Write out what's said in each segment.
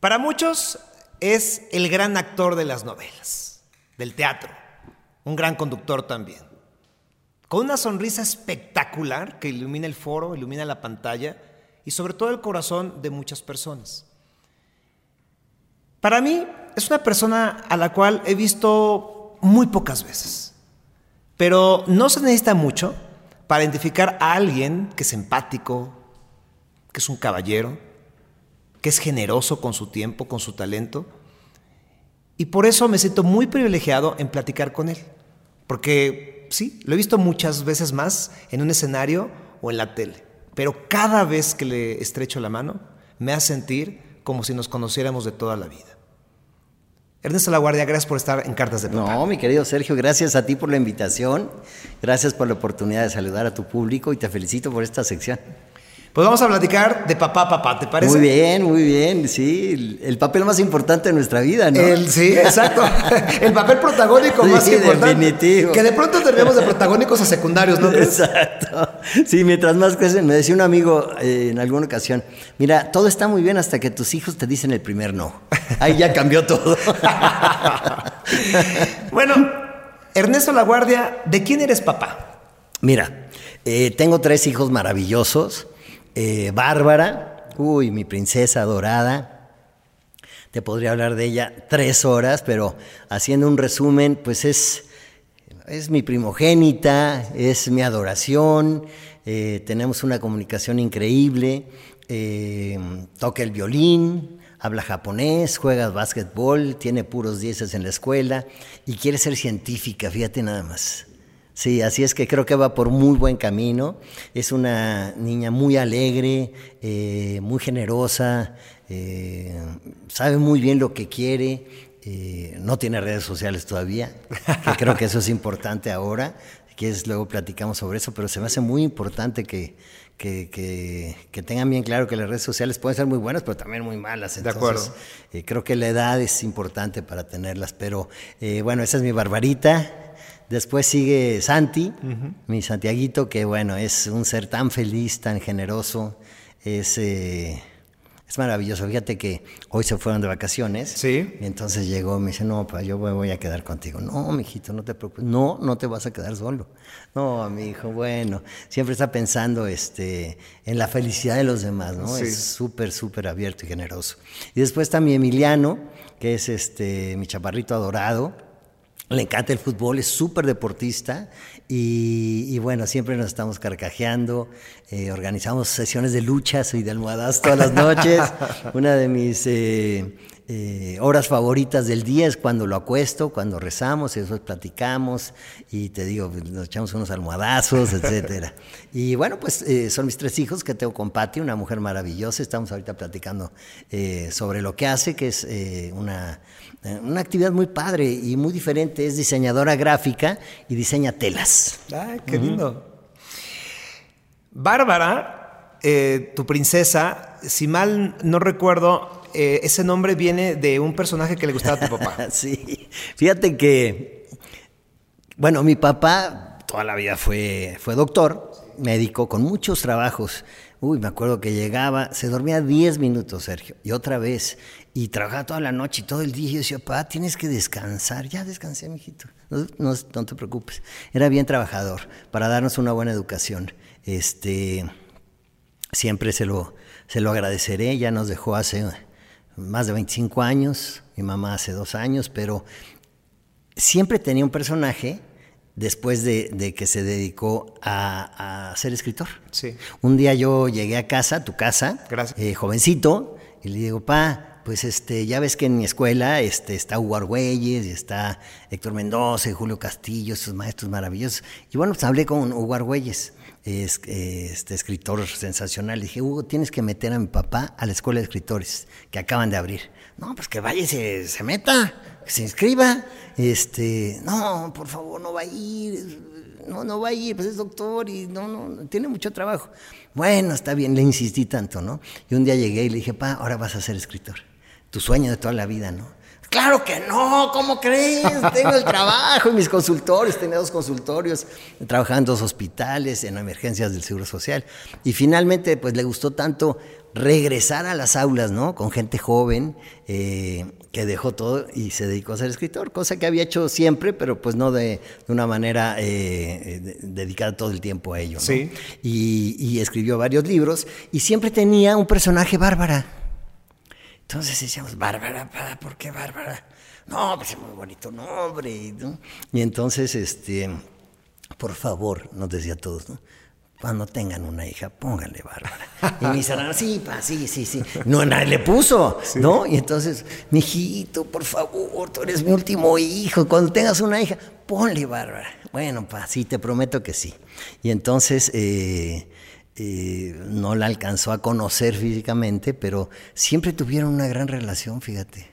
Para muchos es el gran actor de las novelas, del teatro, un gran conductor también. Con una sonrisa espectacular que ilumina el foro, ilumina la pantalla y sobre todo el corazón de muchas personas. Para mí es una persona a la cual he visto muy pocas veces, pero no se necesita mucho para identificar a alguien que es empático, que es un caballero, que es generoso con su tiempo, con su talento. Y por eso me siento muy privilegiado en platicar con él. Porque sí, lo he visto muchas veces más en un escenario o en la tele. Pero cada vez que le estrecho la mano, me hace sentir como si nos conociéramos de toda la vida. Ernesto La Guardia, gracias por estar en Cartas de Papá. No, mi querido Sergio, gracias a ti por la invitación, gracias por la oportunidad de saludar a tu público y te felicito por esta sección. Pues vamos a platicar de papá, papá, ¿te parece? Muy bien, muy bien, sí, el, papel más importante de nuestra vida, ¿no? El, sí, exacto, el papel protagónico más importante. definitivo. Que de pronto tenemos de protagónicos a secundarios, ¿no? Exacto, sí, mientras más crecen, me decía un amigo eh, en alguna ocasión, mira, todo está muy bien hasta que tus hijos te dicen el primer no, ahí ya cambió todo. bueno, Ernesto La Guardia, ¿de quién eres papá? Mira, eh, tengo tres hijos maravillosos, eh, Bárbara, uy, mi princesa dorada. Te podría hablar de ella tres horas, pero haciendo un resumen, pues es, es mi primogénita, es mi adoración, eh, tenemos una comunicación increíble, eh, toca el violín, habla japonés, juega básquetbol, tiene puros dieces en la escuela y quiere ser científica, fíjate nada más. Sí, así es que creo que va por muy buen camino. Es una niña muy alegre, eh, muy generosa, eh, sabe muy bien lo que quiere. Eh, no tiene redes sociales todavía, que creo que eso es importante ahora. Que es, luego platicamos sobre eso, pero se me hace muy importante que, que, tengan bien claro que las redes sociales pueden ser muy buenas, pero también muy malas. Entonces, de acuerdo. creo que la edad es importante para tenerlas. Pero bueno, esa es mi barbarita. Después sigue Santi, mi Santiaguito, que bueno, es un ser tan feliz, tan generoso, es, eh, es maravilloso. Fíjate que hoy se fueron de vacaciones. Sí. Y entonces llegó, me dice, no, pues yo me voy a quedar contigo. No, mijito, no te preocupes. No, no te vas a quedar solo. No, mi hijo, bueno, siempre está pensando este, en la felicidad de los demás, ¿no? Es súper, súper abierto y generoso. Y después también Emiliano, que es este, mi chaparrito adorado le encanta el fútbol, es súper deportista y, bueno, siempre nos estamos carcajeando, eh, organizamos sesiones de luchas y de almohadas todas las noches. Una de mis eh, eh, horas favoritas del día es cuando lo acuesto, cuando rezamos y después platicamos y te digo, nos echamos unos almohadazos, etcétera. Y bueno, pues son mis tres hijos que tengo con Patti, una mujer maravillosa. Estamos ahorita platicando sobre lo que hace, que es una eh, una actividad muy padre y muy diferente. Es diseñadora gráfica y diseña telas. ¡Ay, qué lindo! Bárbara, eh, tu princesa, si mal no recuerdo, eh, ese nombre viene de un personaje que le gustaba a tu papá. sí, fíjate que, bueno, mi papá toda la vida fue, fue doctor, médico, con muchos trabajos. Uy, me acuerdo que llegaba, se dormía 10 minutos, Sergio, y otra vez, y trabajaba toda la noche y todo el día. Y yo decía, papá, tienes que descansar. Ya descansé, mijito. No, no, no, te preocupes. Era bien trabajador para darnos una buena educación. Este, siempre se lo, se lo agradeceré. Ya nos dejó hace más de 25 años, mi mamá hace dos años, pero siempre tenía un personaje después de, que se dedicó a, ser escritor. Sí. Un día yo llegué a casa, a tu casa, eh, jovencito, y le digo, pa, pues este, ya ves que en mi escuela este, está Hugo Argüelles, y está Héctor Mendoza, y Julio Castillo, esos maestros maravillosos. Y bueno, pues hablé con Hugo Argüelles, es, este escritor sensacional. Le dije, Hugo, tienes que meter a mi papá a la escuela de escritores que acaban de abrir. No, pues que vaya y se, se meta se inscriba. Este, no, por favor, no va a ir, no, no va a ir, pues es doctor y no, no, tiene mucho trabajo. Bueno, está bien, le insistí tanto, ¿no? Y un día llegué y le dije, pa, ahora vas a ser escritor. Tu sueño de toda la vida, ¿no? Claro que no, ¿cómo crees? Tengo el trabajo y mis consultorios, tenía dos consultorios, trabajaba en dos hospitales, en emergencias del Seguro Social. Y finalmente, pues le gustó tanto regresar a las aulas, ¿no? Con gente joven eh, que dejó todo y se dedicó a ser escritor, cosa que había hecho siempre, pero pues no de, una manera eh, dedicada todo el tiempo a ello. ¿no? Sí. Y, y, escribió varios libros y siempre tenía un personaje bárbara. Entonces decíamos, Bárbara, ¿por qué Bárbara? No, pues es muy bonito nombre. ¿no? Y entonces, este, por favor, nos decía a todos, ¿no? Cuando tengan una hija, pónganle Bárbara. Y me dice, sí, pa, sí, sí, sí. No, nadie le puso, ¿no? Y entonces, mi hijito, por favor, tú eres mi último hijo. Cuando tengas una hija, ponle Bárbara. Bueno, pa, sí, te prometo que sí. Y entonces, eh, eh, no la alcanzó a conocer físicamente, pero siempre tuvieron una gran relación, fíjate.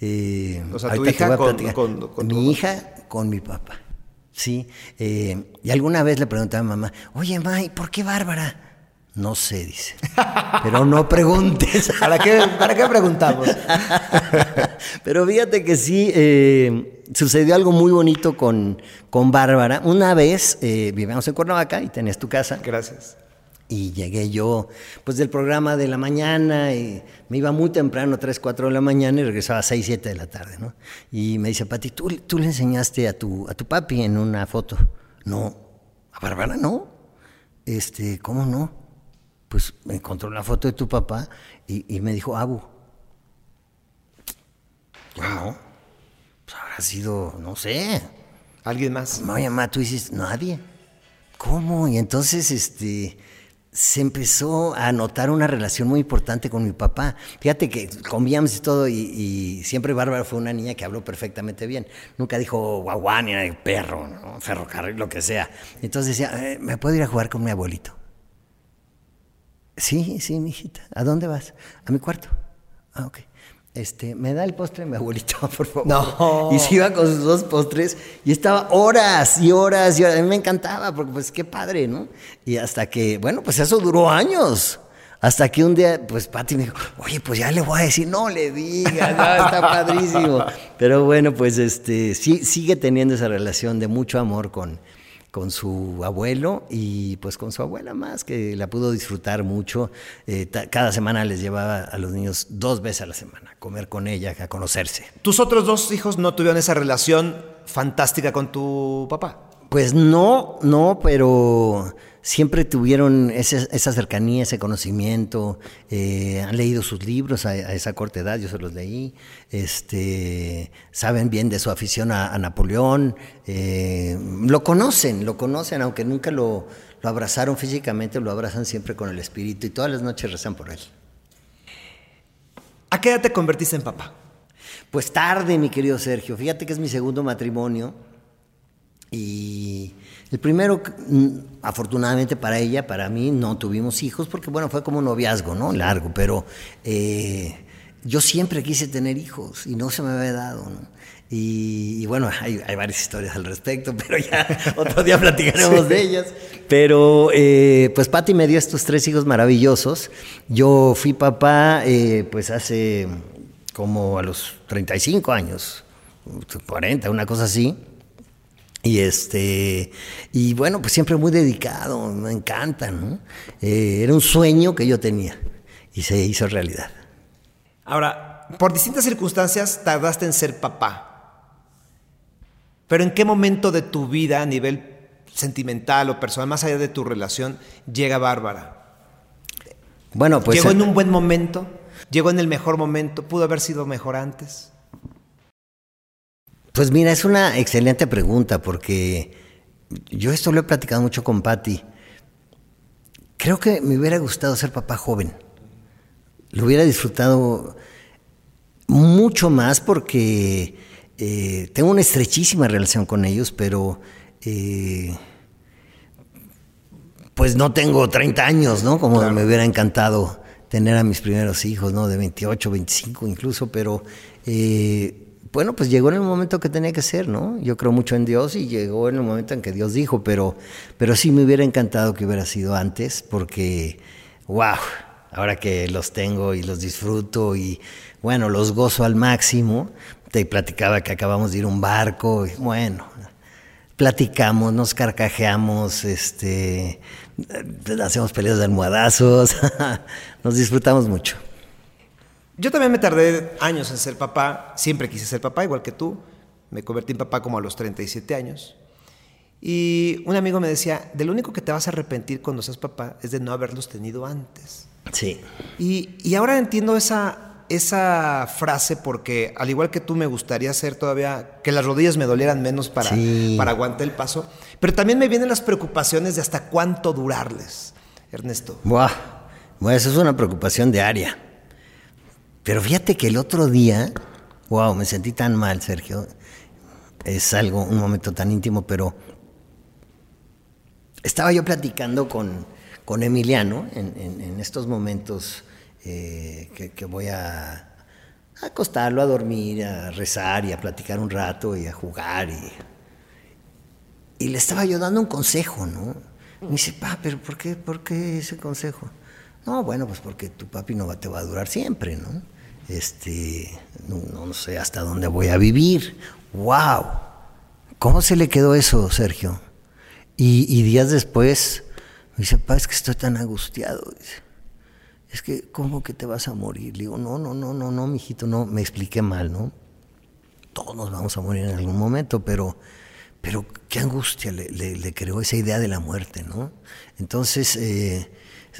Eh, o sea, tu hija con, mi hija con mi papá. Sí, eh, y alguna vez le pregunté a mamá, oye, mamá, ¿y por qué Bárbara? No sé, dice. Pero no preguntes. ¿Para qué, para qué preguntamos? Pero fíjate que sí, eh, sucedió algo muy bonito con, con Bárbara. Una vez eh, vivíamos en Cuernavaca y tenías tu casa. Gracias. Y llegué yo, pues del programa de la mañana, y me iba muy temprano, 3, 4 de la mañana, y regresaba a 6, 7 de la tarde, ¿no? Y me dice, Pati, ¿tú, tú le enseñaste a tu, a tu papi en una foto. No, a Bárbara no. Este, ¿cómo no? Pues me encontró la foto de tu papá y, me dijo, Abu. Yo no. Pues habrá sido, no sé. ¿Alguien más? Oye, mamá, tú dices, nadie. ¿Cómo? Y entonces, este se empezó a notar una relación muy importante con mi papá. Fíjate que comíamos y todo, y, siempre Bárbara fue una niña que habló perfectamente bien. Nunca dijo guaguá ni perro, ¿no? ferrocarril, lo que sea. Entonces decía, eh, ¿me puedo ir a jugar con mi abuelito? Sí, sí, mi hijita. ¿A dónde vas? A mi cuarto. Ah, ok este, me da el postre mi abuelito, por favor. No. Y se iba con sus dos postres y estaba horas y horas y horas. A mí me encantaba porque pues qué padre, ¿no? Y hasta que, bueno, pues eso duró años. Hasta que un día, pues Pati me dijo, oye, pues ya le voy a decir, no le digas, está padrísimo. Pero bueno, pues este, sí, sigue teniendo esa relación de mucho amor con, con su abuelo y pues con su abuela más, que la pudo disfrutar mucho. Eh, cada semana les llevaba a los niños dos veces a la semana a comer con ella, a conocerse. ¿Tus otros dos hijos no tuvieron esa relación fantástica con tu papá? Pues no, no, pero siempre tuvieron esa cercanía, ese conocimiento, eh, han leído sus libros a, esa corta edad, yo se los leí, este, saben bien de su afición a, Napoleón, eh, lo conocen, lo conocen, aunque nunca lo, lo abrazaron físicamente, lo abrazan siempre con el espíritu y todas las noches rezan por él. ¿A qué edad te convertiste en papá? Pues tarde, mi querido Sergio. Fíjate que es mi segundo matrimonio y el primero, mm, afortunadamente para ella, para mí, no tuvimos hijos porque, bueno, fue como un noviazgo, ¿no? Largo, pero eh, yo siempre quise tener hijos y no se me había dado, ¿no? Y, bueno, hay, varias historias al respecto, pero ya otro día platicaremos de ellas. Pero eh, pues Patti me dio estos tres hijos maravillosos. Yo fui papá eh, pues hace como a los 35 años, 40, una cosa así. Y este, y bueno, pues siempre muy dedicado, me encanta, ¿no? Eh, era un sueño que yo tenía y se hizo realidad. Ahora, por distintas circunstancias tardaste en ser papá. Pero ¿en qué momento de tu vida, a nivel sentimental o personal, más allá de tu relación, llega Bárbara? Bueno, pues. ¿Llegó en un buen momento? ¿Llegó en el mejor momento? ¿Pudo haber sido mejor antes? Pues mira, es una excelente pregunta porque yo esto lo he platicado mucho con Patti. Creo que me hubiera gustado ser papá joven. Lo hubiera disfrutado mucho más porque eh, tengo una estrechísima relación con ellos, pero eh, pues no tengo 30 años, ¿no? Como me hubiera encantado tener a mis primeros hijos, ¿no? De 28, 25 incluso, pero eh, bueno, pues llegó en el momento que tenía que ser, ¿no? Yo creo mucho en Dios y llegó en el momento en que Dios dijo, pero, pero sí me hubiera encantado que hubiera sido antes, porque, wow, ahora que los tengo y los disfruto y, bueno, los gozo al máximo, te platicaba que acabamos de ir a un barco, bueno, platicamos, nos carcajeamos, este, hacemos peleas de almohadazos, nos disfrutamos mucho. Yo también me tardé años en ser papá, siempre quise ser papá, igual que tú. Me convertí en papá como a los 37 años. Y un amigo me decía, de lo único que te vas a arrepentir cuando seas papá es de no haberlos tenido antes. Sí. Y, y ahora entiendo esa, esa frase porque al igual que tú me gustaría hacer todavía que las rodillas me dolieran menos para, Sí. para aguantar el paso, pero también me vienen las preocupaciones de hasta cuánto durarles, Ernesto. Buah, bueno, eso es una preocupación diaria. Pero fíjate que el otro día, wow, me sentí tan mal, Sergio. Es algo, un momento tan íntimo, pero estaba yo platicando con, con Emiliano en, en- estos momentos eh, que, voy a, a acostarlo, a dormir, a rezar y a platicar un rato y a jugar y, y le estaba yo dando un consejo, ¿no? Me dice, pa, pero ¿por qué, por qué ese consejo? No, bueno, pues porque tu papi no va, te va a durar siempre, ¿no? Este, no, sé hasta dónde voy a vivir. ¡Wow! ¿Cómo se le quedó eso, Sergio? Y, días después me dice, pa, es que estoy tan angustiado. Dice, es que, ¿cómo que te vas a morir? Le digo, no, no, no, no, no, mijito, no, me expliqué mal, ¿no? todos nos vamos a morir en algún momento, pero, pero qué angustia le, le- le creó esa idea de la muerte, ¿no? Entonces, eh,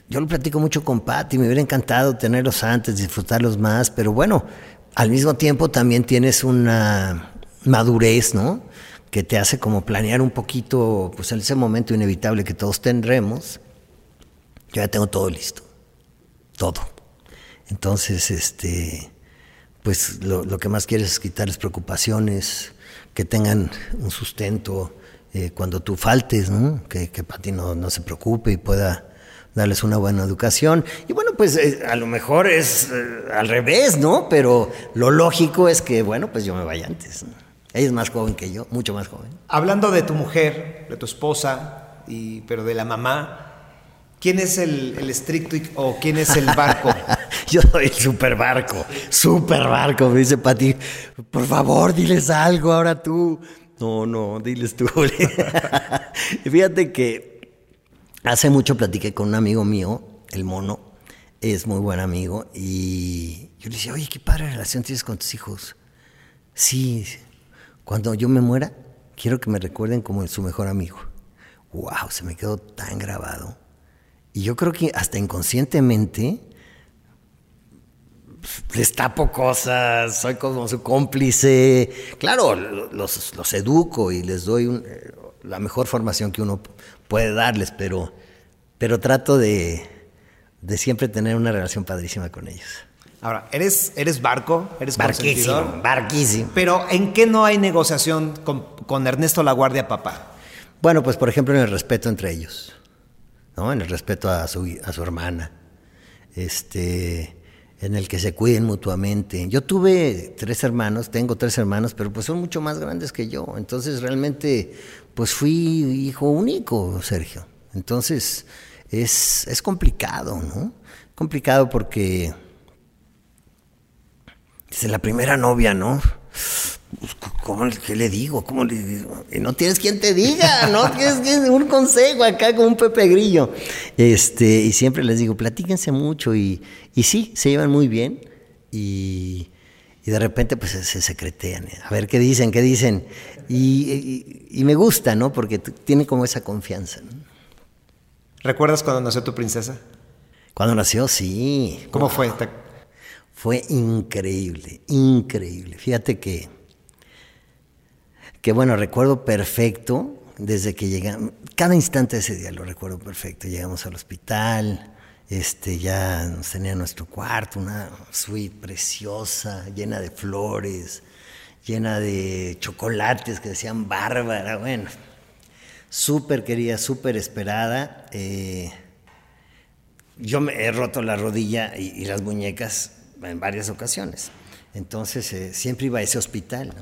yo lo platico mucho con Patti, me hubiera encantado tenerlos antes, disfrutarlos más, pero bueno, al mismo tiempo también tienes una madurez, ¿no? Que te hace como planear un poquito, pues en ese momento inevitable que todos tendremos. Yo ya tengo todo listo, todo. Entonces, este, pues lo, que más quieres es quitarles preocupaciones, que tengan un sustento eh, cuando tú faltes, ¿no? que, que Pati no se preocupe y pueda darles una buena educación. Y bueno, pues eh, a lo mejor es eh, al revés, ¿no? Pero lo lógico es que, bueno, pues yo me vaya antes. ¿no? Ella es más joven que yo, mucho más joven. Hablando de tu mujer, de tu esposa, y, pero de la mamá, ¿quién es el, el estricto y- o quién es el barco? Yo soy el super barco, super barco, me dice Pati. Por favor, diles algo ahora tú. No, no, diles tú. Fíjate que hace mucho platiqué con un amigo mío, el mono, es muy buen amigo, y yo le decía, oye, qué padre relación tienes con tus hijos. Sí, cuando yo me muera, quiero que me recuerden como su mejor amigo. Wow, se me quedó tan grabado. Y yo creo que hasta inconscientemente les tapo cosas, soy como su cómplice. Claro, los, los educo y les doy un- eh, la mejor formación que uno puede darles, pero, pero trato de, de siempre tener una relación padrísima con ellos. Ahora, ¿eres, eres barco? ¿Eres Barquísimo, barquísimo. Pero ¿en qué no hay negociación con, con Ernesto Laguardia, papá? Bueno, pues por ejemplo en el respeto entre ellos, ¿no? En el respeto a su, a su hermana, este, en el que se cuiden mutuamente. Yo tuve tres hermanos, tengo tres hermanos, pero pues son mucho más grandes que yo. Entonces realmente, pues fui hijo único, Sergio. Entonces es, es complicado, ¿no? Complicado porque Dice, la primera novia, ¿no? Pues, ¿Cómo, ¿Qué le digo? ¿Cómo le digo? Y no tienes quien te diga, ¿no? Tienes un consejo acá con un Pepe Grillo. Este, y siempre les digo, platíquense mucho y, y sí, se llevan muy bien y, y de repente pues se, se secretean. ¿eh? A ver qué dicen, qué dicen. Y, y- y me gusta, ¿no? Porque tiene como esa confianza. ¿no? ¿Recuerdas cuando nació tu princesa? Cuando nació, sí. ¿Cómo fue? Fue increíble, increíble. Fíjate que, que bueno, recuerdo perfecto desde que llegamos, cada instante de ese día lo recuerdo perfecto. Llegamos al hospital, este, ya nos tenía nuestro cuarto, una suite preciosa, llena de flores, llena de chocolates que decían bárbara, bueno, súper querida, súper esperada. eh, yo me he roto la rodilla y, las muñecas en varias ocasiones. Entonces eh, siempre iba a ese hospital.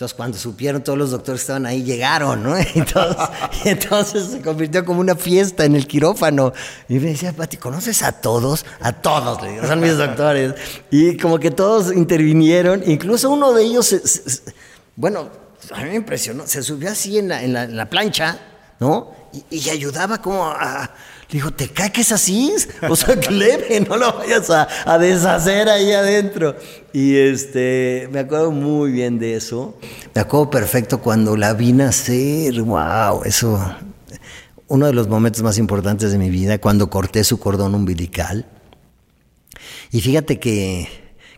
Entonces cuando supieron todos los doctores que estaban ahí, llegaron, ¿no? Entonces, entonces se convirtió como una fiesta en el quirófano. Y me decía, Pati, ¿conoces a todos? A todos, le digo, son mis doctores. Y como que todos intervinieron, incluso uno de ellos, bueno, a mí me impresionó. Se subió así en la, plancha, ¿no? Y ayudaba como a... Le dijo, ¿te cae así? O sea, que leve, no lo vayas a, a, deshacer ahí adentro. Y este, me acuerdo muy bien de eso. Me acuerdo perfecto cuando la vi nacer. ¡Wow! Eso, uno de los momentos más importantes de mi vida, cuando corté su cordón umbilical. Y fíjate que,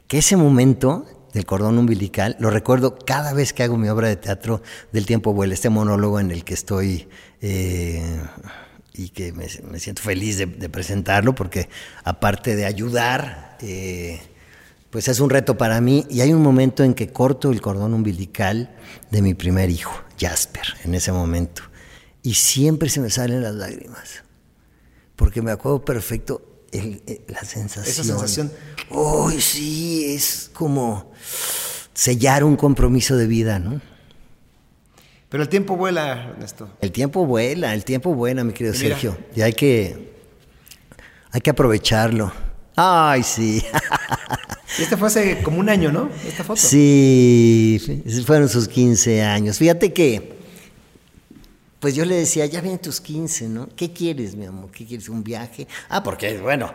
que ese momento del cordón umbilical, lo recuerdo cada vez que hago mi obra de teatro del tiempo vuela, este monólogo en el que estoy eh, y que me, me siento feliz de, de, presentarlo porque aparte de ayudar, eh, pues es un reto para mí y hay un momento en que corto el cordón umbilical de mi primer hijo, Jasper, en ese momento. Y siempre se me salen las lágrimas, porque me acuerdo perfecto el, el, la sensación. Esa sensación. Uy, sí, es como sellar un compromiso de vida, ¿no? Pero el tiempo vuela, Ernesto. El tiempo vuela, el tiempo vuela, mi querido Sergio. Y hay que, hay que aprovecharlo. Ay, sí. Y este fue hace como un año, ¿no? Esta foto. Sí, fueron sus 15 años. Fíjate que, pues yo le decía, ya vienen tus 15, ¿no? ¿Qué quieres, mi amor? ¿Qué quieres? ¿Un viaje? Ah, porque, bueno,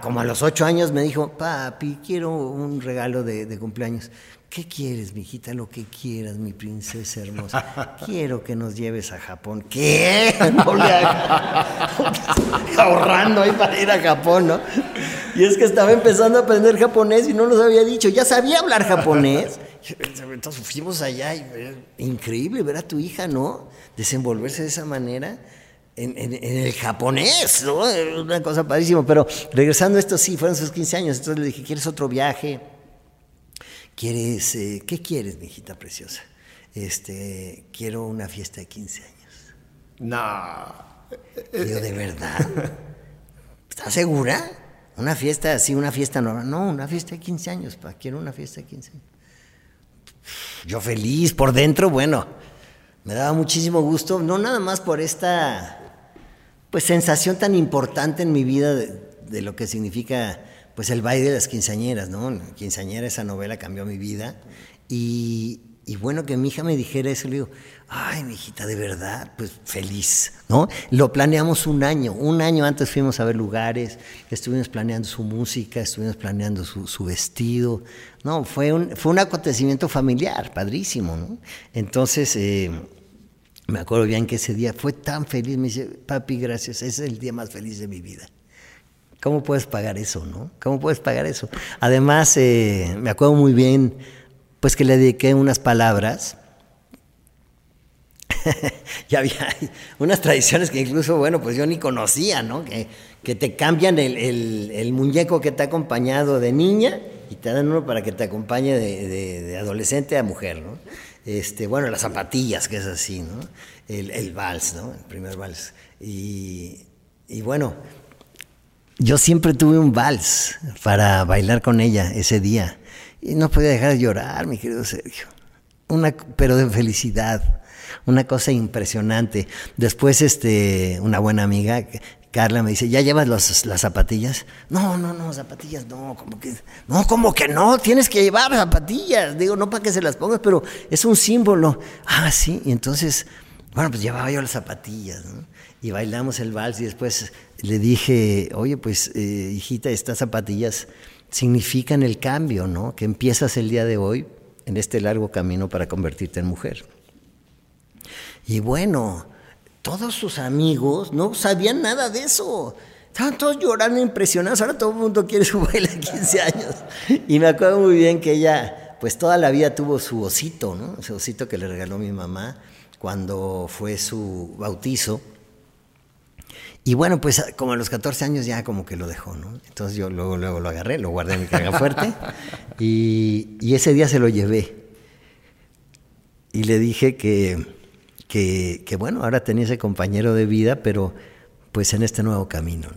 como a los 8 años me dijo, papi, quiero un regalo de, de cumpleaños. ¿Qué quieres, mijita? Lo que quieras, mi princesa hermosa. Quiero que nos lleves a Japón. ¿Qué? No le ahorrando ahí para ir a Japón, ¿no? Y es que estaba empezando a aprender japonés y no nos había dicho. Ya sabía hablar japonés. Entonces fuimos allá y increíble ver a tu hija, ¿no? Desenvolverse de esa manera. En, en, en, el japonés, ¿no? Una cosa padrísima. Pero regresando a esto, sí, fueron sus 15 años. Entonces le dije, ¿quieres otro viaje? ¿Quieres, eh, qué quieres, mi hijita preciosa? Este, quiero una fiesta de 15 años. No. Digo, ¿de verdad? ¿Estás segura? Una fiesta así, una fiesta normal. No, una fiesta de 15 años, pa. Quiero una fiesta de 15 años. Yo feliz por dentro, bueno, me daba muchísimo gusto, no nada más por esta pues sensación tan importante en mi vida de, lo que significa pues el baile de las quinceañeras, ¿no? Quinceañera, esa novela cambió mi vida. Y, bueno, que mi hija me dijera eso, le digo, ay, mi hijita, de verdad, pues feliz, ¿no? Lo planeamos un año, un año antes fuimos a ver lugares, estuvimos planeando su música, estuvimos planeando su, su vestido, ¿no? Fue un, fue un acontecimiento familiar, padrísimo, ¿no? Entonces, eh, me acuerdo bien que ese día fue tan feliz, me dice, papi, gracias, ese es el día más feliz de mi vida. ¿Cómo puedes pagar eso, no? ¿Cómo puedes pagar eso? Además, eh, me acuerdo muy bien, pues que le dediqué unas palabras. ya había unas tradiciones que incluso, bueno, pues yo ni conocía, ¿no? Que, te cambian el, muñeco que te ha acompañado de niña y te dan uno para que te acompañe de adolescente a mujer, ¿no? Este, bueno, las zapatillas, que es así, ¿no? El, el vals, ¿no? El primer vals. Y, y bueno, yo siempre tuve un vals para bailar con ella ese día y no podía dejar de llorar, mi querido Sergio. Una, pero de felicidad, una cosa impresionante. Después, este, una buena amiga, Carla, me dice, ¿ya llevas las zapatillas? No, no, no, zapatillas no, como que, no, como que no, tienes que llevar zapatillas. Digo, no para que se las pongas, pero es un símbolo. Ah, sí, y entonces, bueno, pues llevaba yo las zapatillas, ¿no? y bailamos el vals y después le dije, oye, pues eh, hijita, estas zapatillas significan el cambio, ¿no? Que empiezas el día de hoy en este largo camino para convertirte en mujer. Y bueno, todos sus amigos no sabían nada de eso. Estaban todos llorando impresionados. Ahora todo el mundo quiere su baile de 15 años. Y me acuerdo muy bien que ella, pues toda la vida tuvo su osito, ¿no? Ese osito que le regaló mi mamá cuando fue su bautizo. Y bueno, pues como a los 14 años ya como que lo dejó, ¿no? Entonces yo luego, luego lo agarré, lo guardé en mi carga fuerte y, ese día se lo llevé. Y le dije que, que, que, bueno, ahora tenía ese compañero de vida, pero pues en este nuevo camino,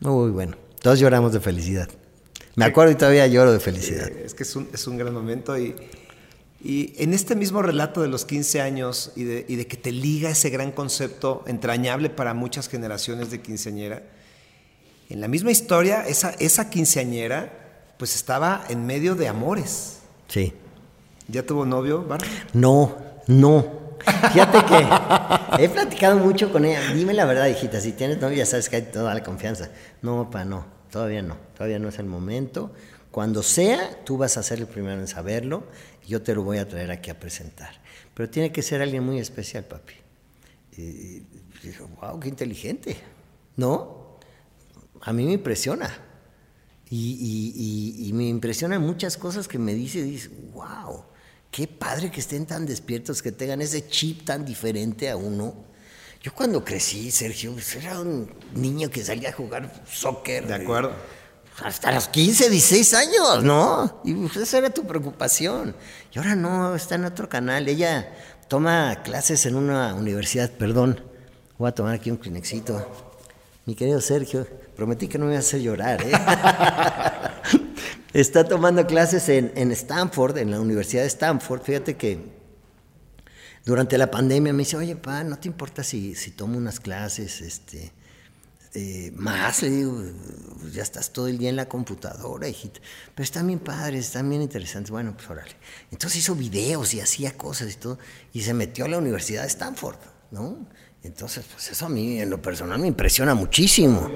¿no? Muy bueno. Todos lloramos de felicidad. Me acuerdo y todavía lloro de felicidad. Es que es un, es un gran momento y y en este mismo relato de los 15 años y de, y de, que te liga ese gran concepto entrañable para muchas generaciones de quinceañera, en la misma historia, esa, esa quinceañera pues estaba en medio de amores. Sí. ¿Ya tuvo novio, Bárbara? No, No. Fíjate que he platicado mucho con ella. Dime la verdad, hijita, si tienes novia, sabes que hay toda la confianza. No, papá, no, todavía no, todavía no es el momento. Cuando sea, tú vas a ser el primero en saberlo y yo te lo voy a traer aquí a presentar. Pero tiene que ser alguien muy especial, papi. Y dije, wow, qué inteligente. ¿No? A mí me impresiona. Y, me impresionan muchas cosas que me dice, dice, wow, qué padre que estén tan despiertos, que tengan ese chip tan diferente a uno. Yo cuando crecí, Sergio, pues, era un niño que salía a jugar soccer. De acuerdo. Hasta los 15, 16 años, ¿no? Y pues, esa era tu preocupación. Y ahora no, está en otro canal. Ella toma clases en una universidad, perdón. Voy a tomar aquí un clinexito. Mi querido Sergio, prometí que no me iba a hacer llorar, ¿eh? Está tomando clases en, en, Stanford, en la Universidad de Stanford. Fíjate que durante la pandemia me dice, oye, pa, ¿no te importa si, si tomo unas clases este, eh, más? Le digo, pues ya estás todo el día en la computadora, hijita. Pero están bien padres, están bien interesantes. Bueno, pues órale. Entonces hizo videos y hacía cosas y todo. Y se metió a la Universidad de Stanford, ¿no? Entonces, pues eso a mí en lo personal me impresiona muchísimo.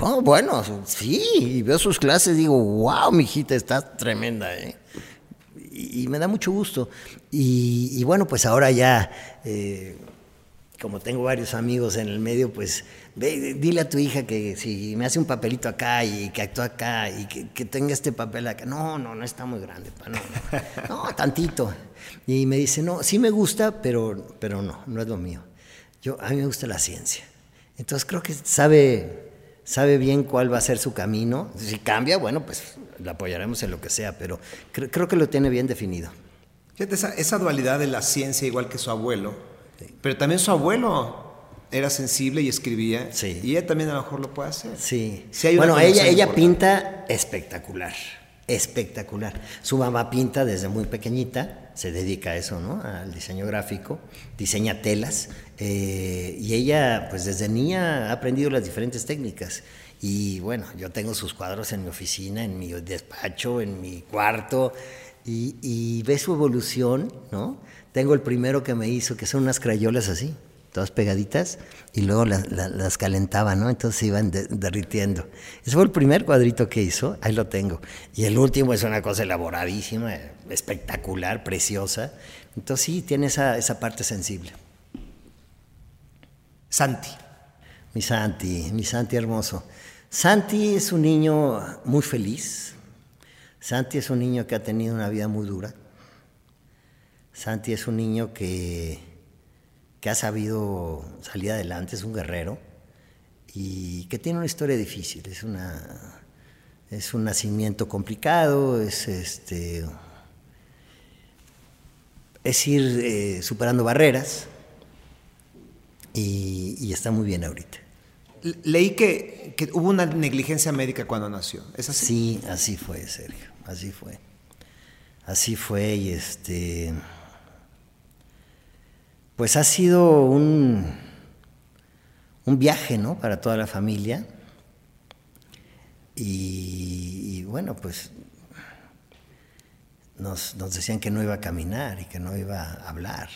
Oh, bueno, sí, y veo sus clases digo, wow, mi hijita, está tremenda, ¿eh? Y, me da mucho gusto. Y, bueno, pues ahora ya, eh, como tengo varios amigos en el medio, pues ve, dile a tu hija que si me hace un papelito acá y que actúa acá y que, tenga este papel acá. No, no, no está muy grande, no, no, no, tantito. Y me dice, no, sí me gusta, pero, pero no, no es lo mío. Yo, a mí me gusta la ciencia. Entonces creo que sabe, sabe bien cuál va a ser su camino. Si cambia, bueno, pues la apoyaremos en lo que sea, pero creo que lo tiene bien definido. Fíjate, esa, esa, dualidad de la ciencia, igual que su abuelo, pero también su abuelo era sensible y escribía, sí. y ella también a lo mejor lo puede hacer. Sí. bueno, ella, ella pinta espectacular, espectacular. Su mamá pinta desde muy pequeñita, se dedica a eso, ¿no? Al diseño gráfico, diseña telas, eh, y ella, pues desde niña ha aprendido las diferentes técnicas. Y bueno, yo tengo sus cuadros en mi oficina, en mi despacho, en mi cuarto, y, y ve su evolución, ¿no? Tengo el primero que me hizo, que son unas crayolas así, todas pegaditas, y luego las, calentaba, ¿no? Entonces se iban derritiendo. Ese fue el primer cuadrito que hizo, ahí lo tengo. Y el último es una cosa elaboradísima, espectacular, preciosa. Entonces sí, tiene esa, esa parte sensible. Santi. Mi Santi, mi Santi hermoso. Santi es un niño muy feliz. Santi es un niño que ha tenido una vida muy dura. Santi es un niño que que ha sabido salir adelante, es un guerrero y que tiene una historia difícil, es una es un nacimiento complicado, es este es ir eh, superando barreras y, está muy bien ahorita. Leí que, que, hubo una negligencia médica cuando nació, ¿es así? Sí, así fue, Sergio, así fue. Así fue y este pues ha sido un, un viaje, ¿no? Para toda la familia. Y, bueno, pues nos, decían que no iba a caminar y que no iba a hablar.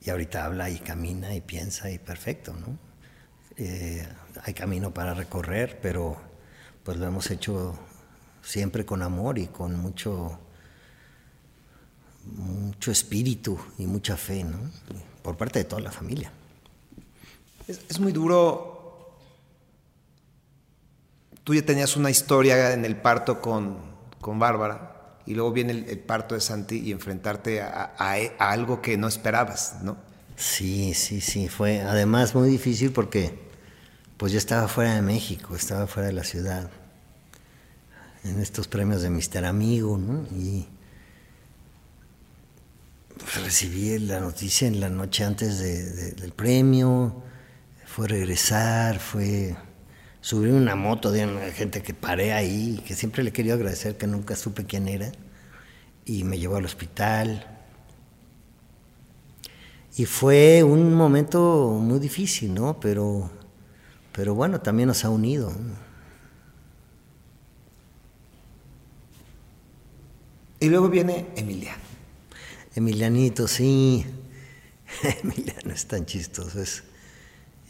Y ahorita habla y camina y piensa y perfecto, ¿no? Eh, hay camino para recorrer, pero pues lo hemos hecho siempre con amor y con mucho mucho espíritu y mucha fe, ¿no? Por parte de toda la familia. Es, muy duro. Tú ya tenías una historia en el parto con, con Bárbara y luego viene el, parto de Santi y enfrentarte a, algo que no esperabas, ¿no? Sí, sí, sí. Fue además muy difícil porque pues yo estaba fuera de México, estaba fuera de la ciudad en estos premios de Mister Amigo, ¿no? Y recibí la noticia en la noche antes del premio, fue regresar, fue subir una moto de una gente que paré ahí, que siempre le quería agradecer, que nunca supe quién era, y me llevó al hospital. Y fue un momento muy difícil, ¿no? Pero, pero bueno, también nos ha unido. Y luego viene Emilia. Emilianito, sí. Emiliano es tan chistoso.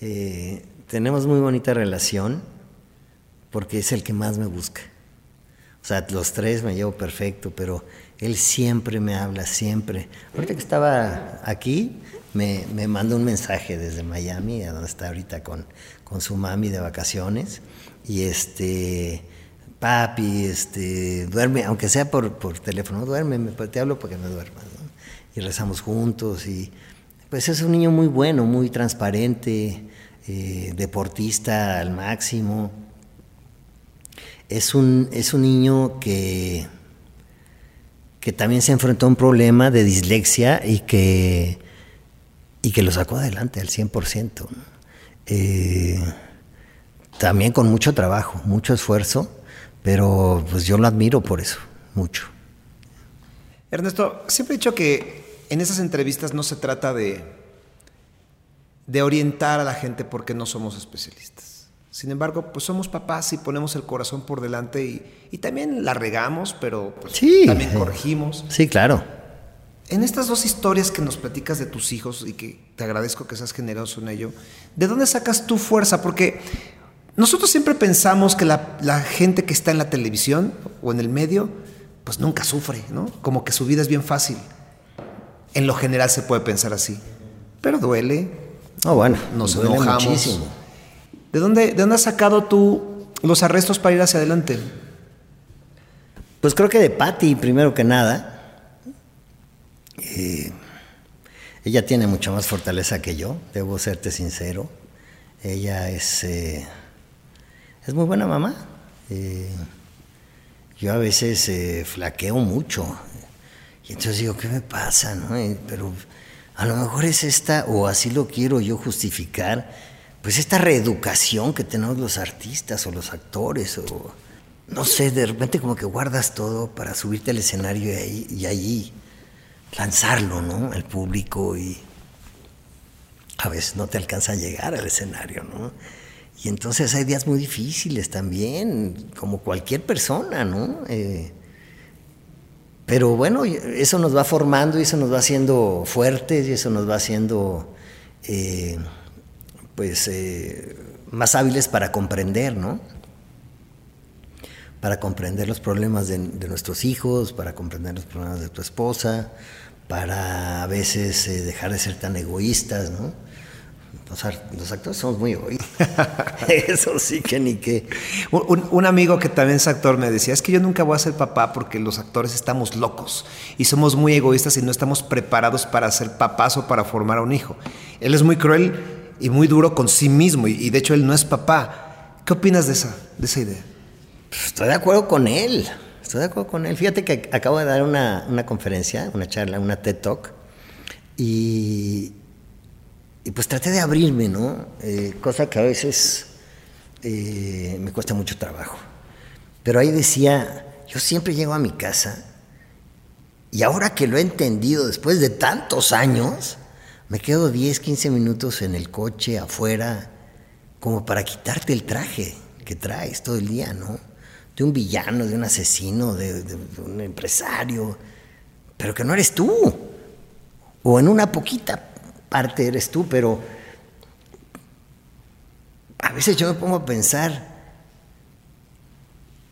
Eh, tenemos muy bonita relación porque es el que más me busca. O sea, los tres me llevo perfecto, pero él siempre me habla, siempre. Ahorita que estaba aquí, me, me mandó un mensaje desde Miami, a donde está ahorita con, con su mami de vacaciones. Y este, papi, este, duerme, aunque sea por, por teléfono, duerme, te hablo porque me duermas. Y rezamos juntos. Y pues es un niño muy bueno, muy transparente, eh, deportista al máximo. Es un, es un niño que, que también se enfrentó a un problema de dislexia y que, y que lo sacó adelante al 100%. Eh, también con mucho trabajo, mucho esfuerzo, pero pues yo lo admiro por eso, mucho. Ernesto, siempre he dicho que en esas entrevistas no se trata de, de orientar a la gente porque no somos especialistas. Sin embargo, pues somos papás y ponemos el corazón por delante y, también la regamos, pero pues, también corregimos. Sí, claro. En estas dos historias que nos platicas de tus hijos y que te agradezco que seas generoso en ello, ¿de dónde sacas tu fuerza? Porque nosotros siempre pensamos que la, la, gente que está en la televisión o en el medio, pues nunca sufre, ¿no? Como que su vida es bien fácil. En lo general se puede pensar así. Pero duele. Oh, bueno, nos enojamos. Muchísimo. ¿De dónde, ¿De dónde has sacado tú los arrestos para ir hacia adelante? Pues creo que de Patty, primero que nada. Eh, ella tiene mucha más fortaleza que yo, debo serte sincero. Ella es... Eh, es muy buena mamá. Eh, yo a veces flaqueo mucho. Entonces digo, ¿qué me pasa? No? Pero a lo mejor es esta, o así lo quiero yo justificar, pues esta reeducación que tenemos los artistas o los actores, o no sé, de repente como que guardas todo para subirte al escenario y, ahí, lanzarlo, ¿no? Al público y a veces no te alcanza a llegar al escenario, ¿no? Y entonces hay días muy difíciles también, como cualquier persona, ¿no? Eh, pero bueno, eso nos va formando y eso nos va haciendo fuertes y eso nos va haciendo, eh, pues, eh, más hábiles para comprender, ¿no? Para comprender los problemas de, de, nuestros hijos, para comprender los problemas de tu esposa, para a veces dejar de ser tan egoístas, ¿no? Los, actores somos muy egoístas. Eso sí que ni qué. Un, amigo que también es actor me decía, es que yo nunca voy a ser papá porque los actores estamos locos y somos muy egoístas y no estamos preparados para ser papás o para formar a un hijo. Él es muy cruel y muy duro con sí mismo y, de hecho él no es papá. ¿Qué opinas de esa, de esa idea? Pues, estoy de acuerdo con él. Estoy de acuerdo con él. Fíjate que acabo de dar una, una conferencia, una charla, una TED Talk y y pues traté de abrirme, ¿no? Eh, cosa que a veces eh, me cuesta mucho trabajo. Pero ahí decía, yo siempre llego a mi casa y ahora que lo he entendido después de tantos años, me quedo 10, 15 minutos en el coche, afuera, como para quitarte el traje que traes todo el día, ¿no? De un villano, de un asesino, de, de un empresario, pero que no eres tú. O en una poquita parte eres tú, pero a veces yo me pongo a pensar,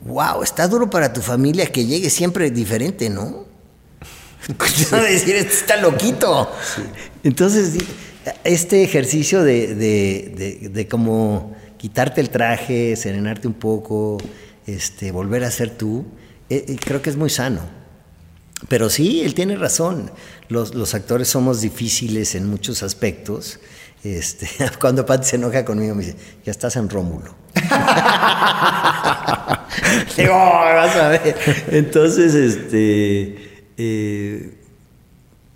wow, está duro para tu familia que llegue siempre diferente, ¿no? a decir, este está loquito. Entonces, este ejercicio de, de, de, como quitarte el traje, serenarte un poco, este, volver a ser tú, eh, eh, creo que es muy sano. Pero sí, él tiene razón. Los, actores somos difíciles en muchos aspectos. Este, cuando Pat se enoja conmigo, me dice, ya estás en Rómulo. Digo, vas a ver. Entonces, este, eh,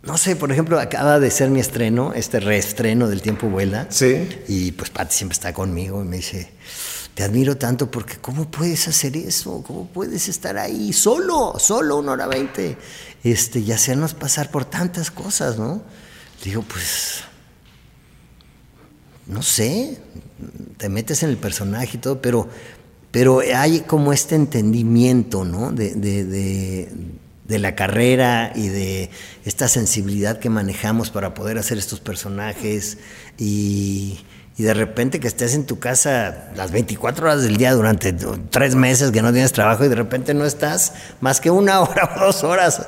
no sé, por ejemplo, acaba de ser mi estreno, este reestreno del Tiempo Vuela. Sí. Y pues Pat siempre está conmigo y me dice, te admiro tanto porque ¿cómo puedes hacer eso? ¿Cómo puedes estar ahí solo, solo una hora veinte? Este, y hacernos pasar por tantas cosas, ¿no? Digo, pues, no sé, te metes en el personaje y todo, pero, pero hay como este entendimiento, ¿no? De, de, de la carrera y de esta sensibilidad que manejamos para poder hacer estos personajes y, y de repente que estés en tu casa las 24 horas del día durante tres meses que no tienes trabajo y de repente no estás más que una hora o dos horas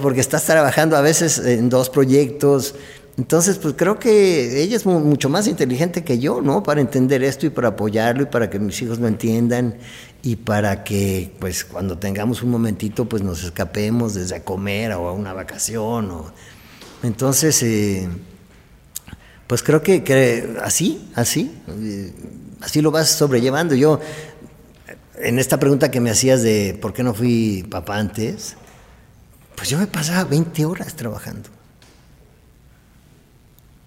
porque estás trabajando a veces en dos proyectos. Entonces, pues creo que ella es mucho más inteligente que yo, ¿no? Para entender esto y para apoyarlo y para que mis hijos lo entiendan y para que, pues, cuando tengamos un momentito, pues nos escapemos desde a comer o a una vacación. O... Entonces, eh, pues creo que, así, así, así lo vas sobrellevando. Yo, en esta pregunta que me hacías de por qué no fui papá antes, pues yo me pasaba 20 horas trabajando.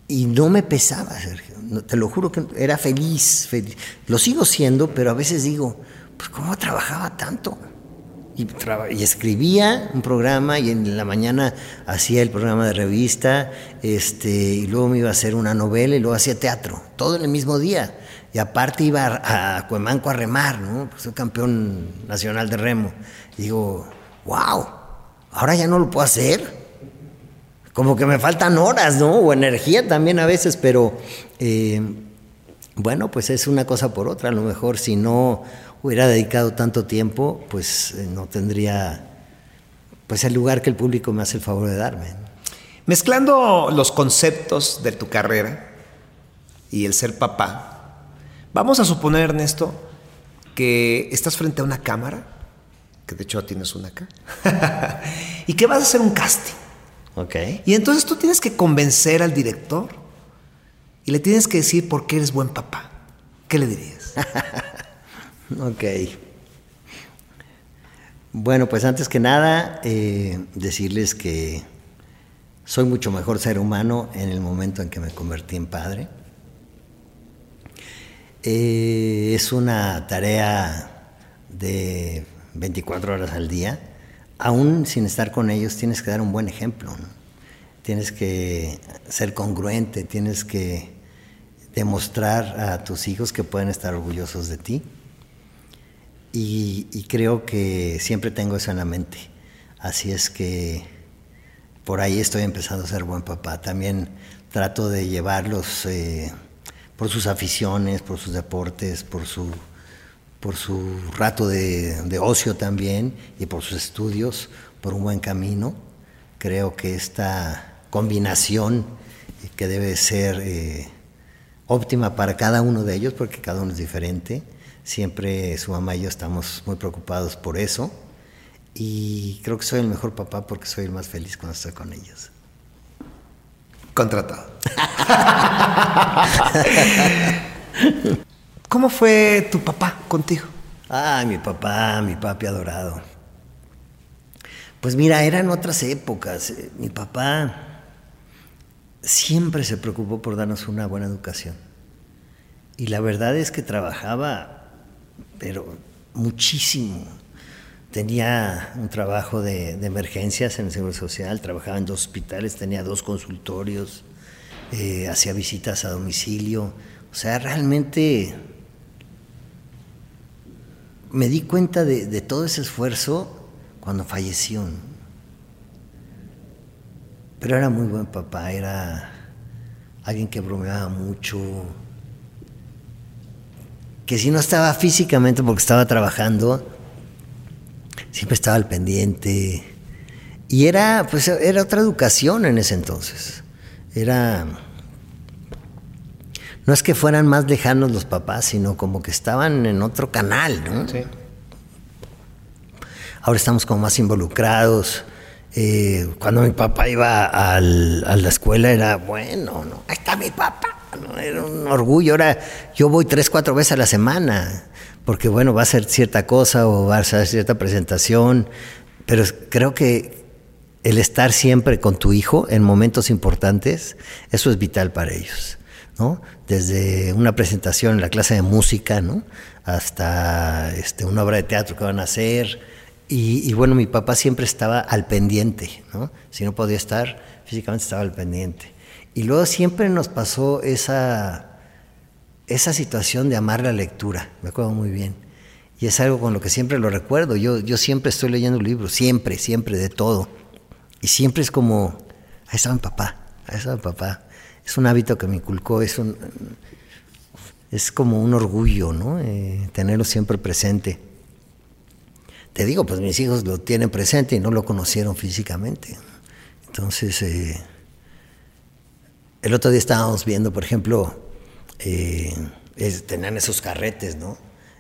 Y no me pesaba, Sergio. te lo juro que era feliz, feliz. Lo sigo siendo, pero a veces digo, pues ¿cómo trabajaba tanto? Y, escribía un programa y en la mañana hacía el programa de revista, este, y luego me iba a hacer una novela y luego hacía teatro, todo en el mismo día. Y aparte iba a, a Cuemanco a remar, ¿no? Pues soy campeón nacional de remo. Y digo, wow, ahora ya no lo puedo hacer. Como que me faltan horas, ¿no? O energía también a veces, pero eh, bueno, pues es una cosa por otra. A lo mejor si no hubiera dedicado tanto tiempo, pues eh, no tendría pues el lugar que el público me hace el favor de darme. Mezclando los conceptos de tu carrera y el ser papá, vamos a suponer, Ernesto, que estás frente a una cámara, que de hecho tienes una acá, y que vas a hacer un casting. Ok. Y entonces tú tienes que convencer al director y le tienes que decir por qué eres buen papá. ¿Qué le dirías? Ok. Bueno, pues antes que nada, eh, decirles que soy mucho mejor ser humano en el momento en que me convertí en padre. Eh, es una tarea de 24 horas al día. Aún sin estar con ellos, tienes que dar un buen ejemplo. Tienes que ser congruente, tienes que demostrar a tus hijos que pueden estar orgullosos de ti. Y, creo que siempre tengo eso en la mente. Así es que por ahí estoy empezando a ser buen papá. También trato de llevarlos eh, por sus aficiones, por sus deportes, por su, por su rato de, ocio también y por sus estudios, por un buen camino. Creo que esta combinación que debe ser eh, óptima para cada uno de ellos, porque cada uno es diferente, Siempre su mamá y yo estamos muy preocupados por eso. Y creo que soy el mejor papá porque soy el más feliz cuando estoy con ellos. Contratado. ¿Cómo fue tu papá contigo? Ah, mi papá, mi papi adorado. Pues mira, eran otras épocas. Mi papá siempre se preocupó por darnos una buena educación. Y la verdad es que trabajaba pero muchísimo. Tenía un trabajo de, emergencias en el Seguro Social, trabajaba en dos hospitales, tenía dos consultorios, eh, hacía visitas a domicilio. O sea, realmente me di cuenta de, todo ese esfuerzo cuando falleció. Pero era muy buen papá, era alguien que bromeaba mucho, que si no estaba físicamente porque estaba trabajando, siempre estaba al pendiente. Y era, pues, era otra educación en ese entonces. Era. No es que fueran más lejanos los papás, sino como que estaban en otro canal, ¿no? Sí. Ahora estamos como más involucrados. Eh, cuando mi papá iba a la escuela era, bueno, no, ahí está mi papá era un orgullo. Ahora yo voy tres, cuatro veces a la semana, porque bueno, va a ser cierta cosa o va a ser cierta presentación, pero creo que el estar siempre con tu hijo en momentos importantes, eso es vital para ellos. ¿no? Desde una presentación en la clase de música, ¿no? hasta este, una obra de teatro que van a hacer. Y, y, bueno, mi papá siempre estaba al pendiente, ¿no? Si no podía estar, físicamente estaba al pendiente. Y luego siempre nos pasó esa, esa situación de amar la lectura, me acuerdo muy bien. Y es algo con lo que siempre lo recuerdo. Yo, yo siempre estoy leyendo libros, siempre, siempre, de todo. Y siempre es como, ahí estaba mi papá, ahí estaba mi papá. Es un hábito que me inculcó, es un, es como un orgullo, ¿no? Eh, tenerlo siempre presente. Te digo, pues mis hijos lo tienen presente y no lo conocieron físicamente. Entonces, eh, el otro día estábamos viendo, por ejemplo, eh, tenían esos carretes, ¿no?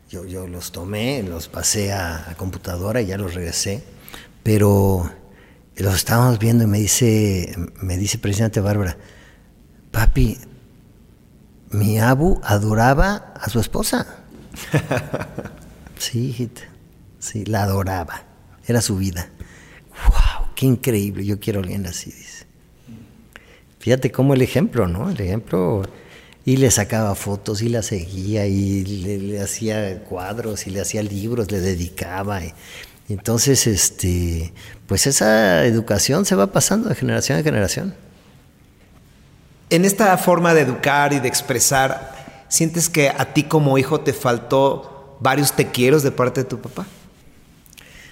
Yo, yo los tomé, los pasé a, a, computadora y ya los regresé, pero los estábamos viendo y me dice, me dice presidente Bárbara, papi, mi abu adoraba a su esposa. sí, hijita, sí, la adoraba, era su vida. ¡Wow! ¡Qué increíble! Yo quiero alguien así, dice. Fíjate cómo el ejemplo, ¿no? El ejemplo y le sacaba fotos y la seguía y le, hacía cuadros y le hacía libros, le dedicaba. Y, entonces, este, pues esa educación se va pasando de generación en generación. En esta forma de educar y de expresar, ¿sientes que a ti como hijo te faltó varios te quiero de parte de tu papá?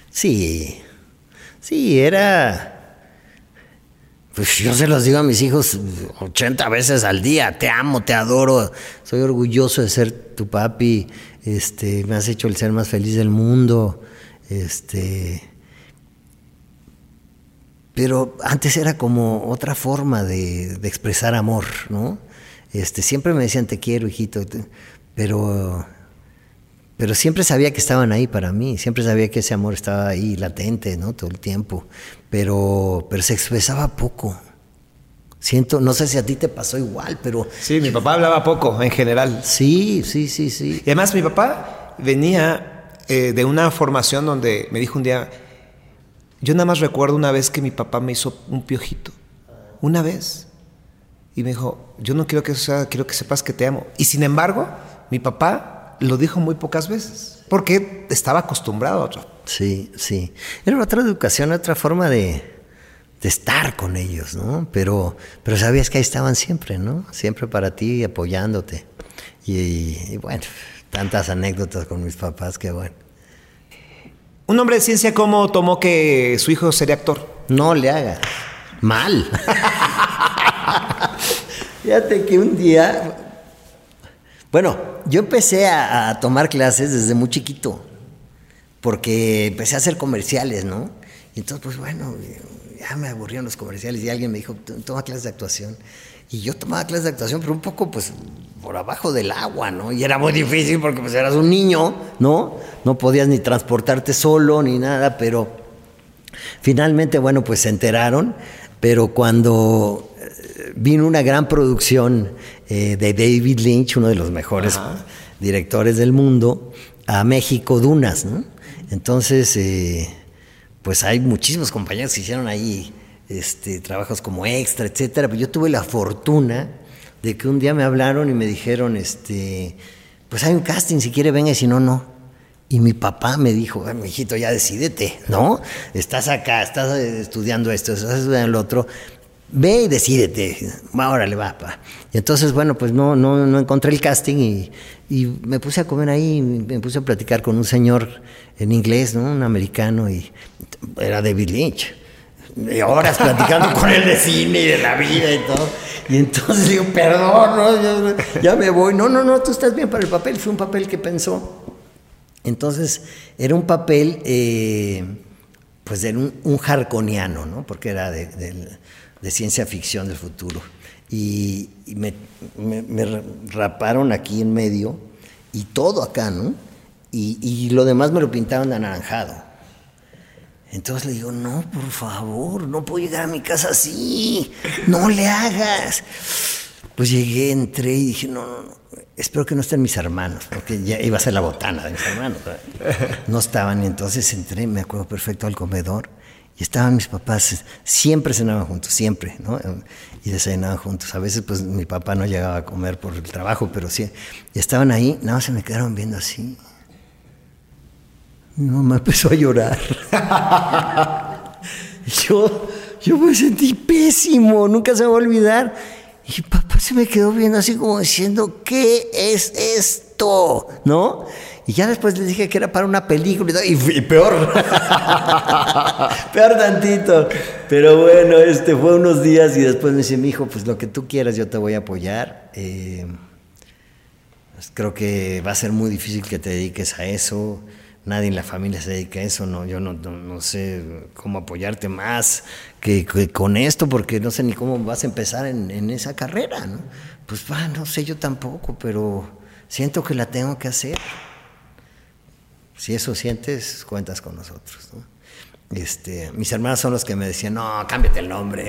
Sí, sí, era pues yo se los digo a mis hijos 80 veces al día, te amo, te adoro, soy orgulloso de ser tu papi, este, me has hecho el ser más feliz del mundo, este, pero antes era como otra forma de, de expresar amor, ¿no? Este, siempre me decían te quiero, hijito, pero pero siempre sabía que estaban ahí para mí, siempre sabía que ese amor estaba ahí latente, ¿no? Todo el tiempo, pero, pero se expresaba poco. Siento, no sé si a ti te pasó igual, pero... Sí, mi papá hablaba poco en general. Sí, sí, sí, sí. Y además mi papá venía eh, de una formación donde me dijo un día, yo nada más recuerdo una vez que mi papá me hizo un piojito, una vez. Y me dijo, yo no quiero que eso sea, quiero que sepas que te amo. Y sin embargo, mi papá lo dijo muy pocas veces, porque estaba acostumbrado a otro. Sí, sí. Era otra educación, otra forma de, estar con ellos, ¿no? Pero, pero sabías que ahí estaban siempre, ¿no? Siempre para ti, apoyándote. Y, bueno, tantas anécdotas con mis papás que bueno. Un hombre de ciencia, ¿cómo tomó que su hijo sería actor? No le hagas. Mal. Fíjate que un día bueno, yo empecé a, tomar clases desde muy chiquito, porque empecé a hacer comerciales, ¿no? Y entonces, pues bueno, ya me aburrieron los comerciales y alguien me dijo, toma clases de actuación. Y yo tomaba clases de actuación, pero un poco, pues, por abajo del agua, ¿no? Y era muy difícil porque, pues, eras un niño, ¿no? No podías ni transportarte solo ni nada, pero finalmente, bueno, pues se enteraron, pero cuando eh, vino una gran producción eh, de David Lynch, uno de los mejores directores del mundo, a México Dunas, ¿no? Entonces, eh, pues hay muchísimos compañeros que hicieron ahí este, trabajos como extra, etcétera, pero yo tuve la fortuna de que un día me hablaron y me dijeron, este, pues hay un casting, si quiere venga y si no, no. Y mi papá me dijo, mi hijito, ya decídete, ¿no? Estás acá, estás estudiando esto, estás estudiando el otro ve y decídete, órale, va, pa. Y entonces, bueno, pues no, no, no encontré el casting y, y, me puse a comer ahí, me puse a platicar con un señor en inglés, ¿no? Un americano, y era David Lynch. Y horas platicando con él de cine y de la vida y todo. Y entonces digo, perdón, ¿no? ya me voy. No, no, no, tú estás bien para el papel. Fue un papel que pensó. Entonces, era un papel, eh, pues, de un, un jarconiano, ¿no? Porque era de, del de ciencia ficción del futuro. Y, me, raparon aquí en medio y todo acá, ¿no? Y, lo demás me lo pintaron de anaranjado. Entonces le digo, no, por favor, no puedo llegar a mi casa así, no le hagas. Pues llegué, entré y dije, no, no, no, espero que no estén mis hermanos, porque ya iba a ser la botana de mis hermanos. No estaban, y entonces entré, me acuerdo perfecto, al comedor y estaban mis papás, siempre cenaban juntos, siempre, ¿no? Y desayunaban juntos. A veces, pues, mi papá no llegaba a comer por el trabajo, pero sí. Y estaban ahí, nada más se me quedaron viendo así. Mi mamá empezó a llorar. yo, yo me sentí pésimo, nunca se va a olvidar. Y papá se me quedó viendo así como diciendo, ¿qué es esto? ¿No? Y ya después les dije que era para una película y, peor. peor tantito. Pero bueno, este fue unos días y después me dice, mi hijo, pues lo que tú quieras yo te voy a apoyar. Eh, pues creo que va a ser muy difícil que te dediques a eso. Nadie en la familia se dedica a eso, no, yo no, no, sé cómo apoyarte más que, con esto, porque no sé ni cómo vas a empezar en, en esa carrera, ¿no? Pues va, no sé yo tampoco, pero siento que la tengo que hacer. Si eso sientes, cuentas con nosotros. Este, mis hermanos son los que me decían, no, cámbiate el nombre.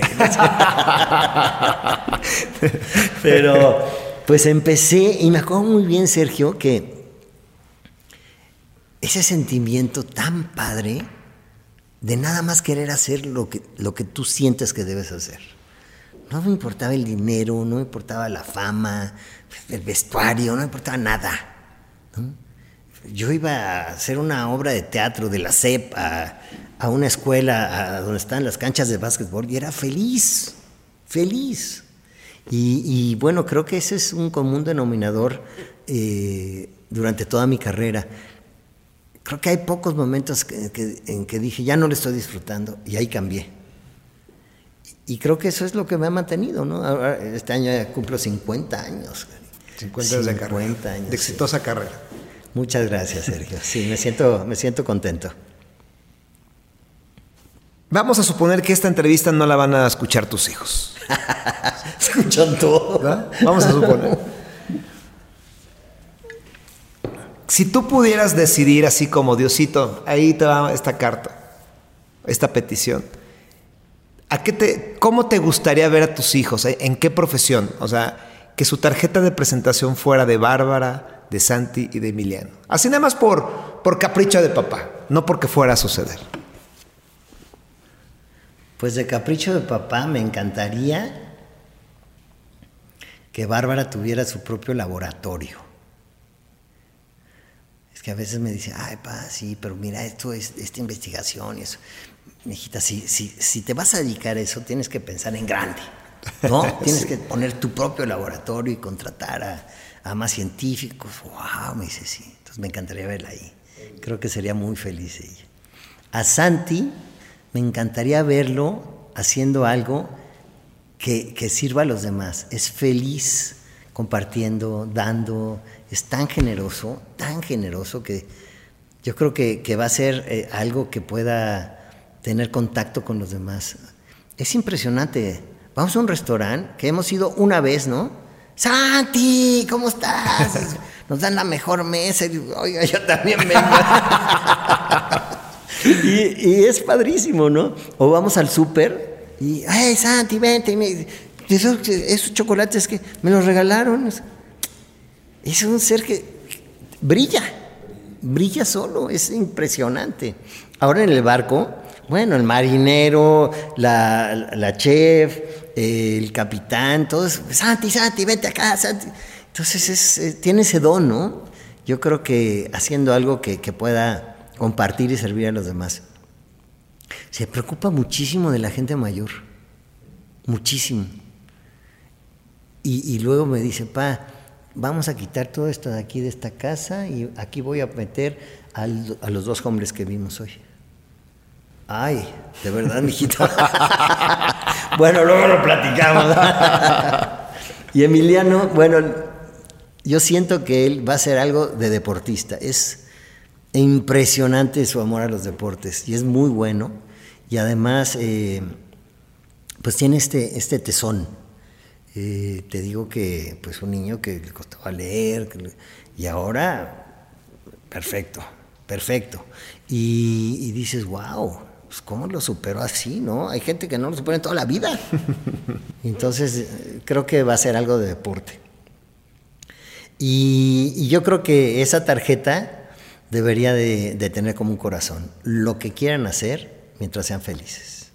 Pero pues empecé, y me acuerdo muy bien, Sergio, que ese sentimiento tan padre de nada más querer hacer lo que, lo que tú sientes que debes hacer. No me importaba el dinero, no me importaba la fama, el vestuario, no me importaba nada. Yo iba a hacer una obra de teatro de la CEP a, una escuela donde están las canchas de básquetbol y era feliz, feliz. Y, bueno, creo que ese es un común denominador eh, durante toda mi carrera. Creo que hay pocos momentos en que dije, ya no le estoy disfrutando y ahí cambié. Y creo que eso es lo que me ha mantenido, ¿no? este año ya cumplo 50 años. 50 años de carrera. Años, de exitosa carrera. Muchas gracias, Sergio. Sí, me siento, me siento contento. Vamos a suponer que esta entrevista no la van a escuchar tus hijos. Escuchan todo. Vamos a suponer. Si tú pudieras decidir así como Diosito, ahí te va esta carta, esta petición ¿A qué te, ¿Cómo te gustaría ver a tus hijos? ¿En qué profesión? O sea, que su tarjeta de presentación fuera de Bárbara, de Santi y de Emiliano. Así nada más por, por capricho de papá, no porque fuera a suceder. Pues de capricho de papá me encantaría que Bárbara tuviera su propio laboratorio. Es que a veces me dice, ay, pa, sí, pero mira, esto es esta investigación y eso hijita, si, si, si te vas a dedicar a eso, tienes que pensar en grande, ¿no? Tienes que poner tu propio laboratorio y contratar a, a, más científicos. ¡Wow! Me dice, sí. Entonces me encantaría verla ahí. Creo que sería muy feliz ella. A Santi me encantaría verlo haciendo algo que, que sirva a los demás. Es feliz compartiendo, dando, es tan generoso, tan generoso que yo creo que, que va a ser eh, algo que pueda tener contacto con los demás. Es impresionante. Vamos a un restaurante que hemos ido una vez, ¿no? Santi, ¿cómo estás? Nos dan la mejor mesa. Y digo, Oiga, yo también vengo. y, es padrísimo, ¿no? O vamos al súper y, hey, Santi, vente. esos, esos chocolates que me los regalaron. Es un ser que brilla, brilla solo, es impresionante. Ahora en el barco, bueno, el marinero, la, chef, el capitán, todos, Santi, Santi, vete acá, Santi. Entonces es, eh, tiene ese don, ¿no? Yo creo que haciendo algo que, pueda compartir y servir a los demás. Se preocupa muchísimo de la gente mayor, muchísimo. Y, luego me dice, pa, vamos a quitar todo esto de aquí de esta casa y aquí voy a meter a los dos hombres que vimos hoy. Ay, de verdad, mijito. bueno, luego lo platicamos. y Emiliano, bueno, yo siento que él va a ser algo de deportista. Es impresionante su amor a los deportes y es muy bueno. Y además, eh, pues tiene este, este tesón. Eh, te digo que, pues, un niño que le costaba leer, y ahora, perfecto, perfecto. Y, y dices, wow, pues ¿cómo lo superó así, no? Hay gente que no lo supera en toda la vida. Entonces, creo que va a ser algo de deporte. Y, yo creo que esa tarjeta debería de, tener como un corazón, lo que quieran hacer mientras sean felices.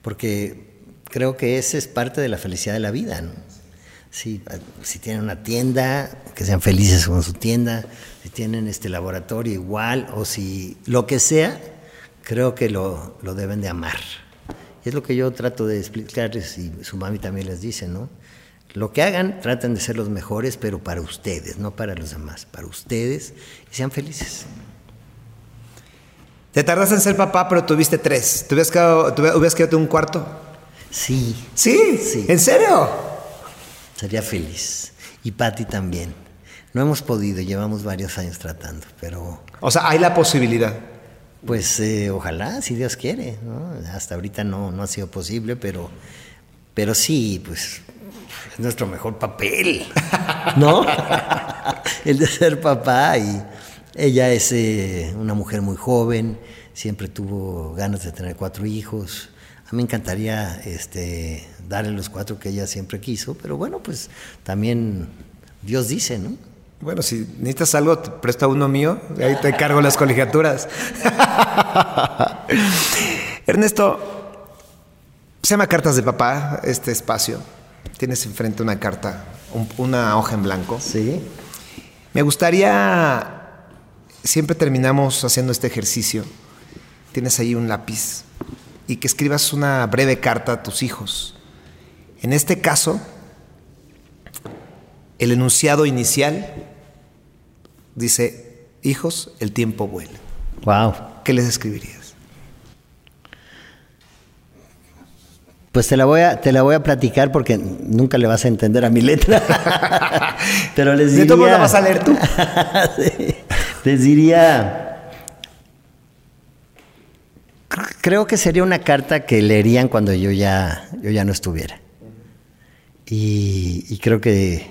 Porque creo que esa es parte de la felicidad de la vida, ¿no? Si, si tienen una tienda, que sean felices con su tienda, si tienen este laboratorio igual, o si lo que sea, creo que lo, deben de amar. Y es lo que yo trato de explicarles y su mami también les dice, ¿no? Lo que hagan, traten de ser los mejores, pero para ustedes, no para los demás, para ustedes y sean felices. Te tardaste en ser papá, pero tuviste tres. ¿Te hubieras quedado, te hubieras quedado un cuarto? Sí. ¿Sí? Sí. ¿En serio? Sería feliz. Y Patti también. No hemos podido, llevamos varios años tratando, pero O sea, hay la posibilidad. Pues eh, ojalá, si Dios quiere. ¿no? Hasta ahorita no, no ha sido posible, pero, pero sí, pues es nuestro mejor papel, ¿no? El de ser papá y ella es eh, una mujer muy joven, siempre tuvo ganas de tener cuatro hijos. A mí me encantaría este, darle los cuatro que ella siempre quiso, pero bueno, pues también Dios dice, ¿no? Bueno, si necesitas algo, te presto uno mío. Ahí te cargo las colegiaturas. Ernesto, se llama Cartas de Papá este espacio. Tienes enfrente una carta, un- una hoja en blanco. Sí. Me gustaría, siempre terminamos haciendo este ejercicio. Tienes ahí un lápiz y que escribas una breve carta a tus hijos. En este caso, el enunciado inicial dice, hijos, el tiempo vuela. Wow. ¿Qué les escribirías? Pues te la voy a, te la voy a platicar porque nunca le vas a entender a mi letra. Pero les De diría. todos modos la vas a leer tú. Sí. Les diría. Creo que sería una carta que leerían cuando yo ya, yo ya no estuviera. Y, y creo que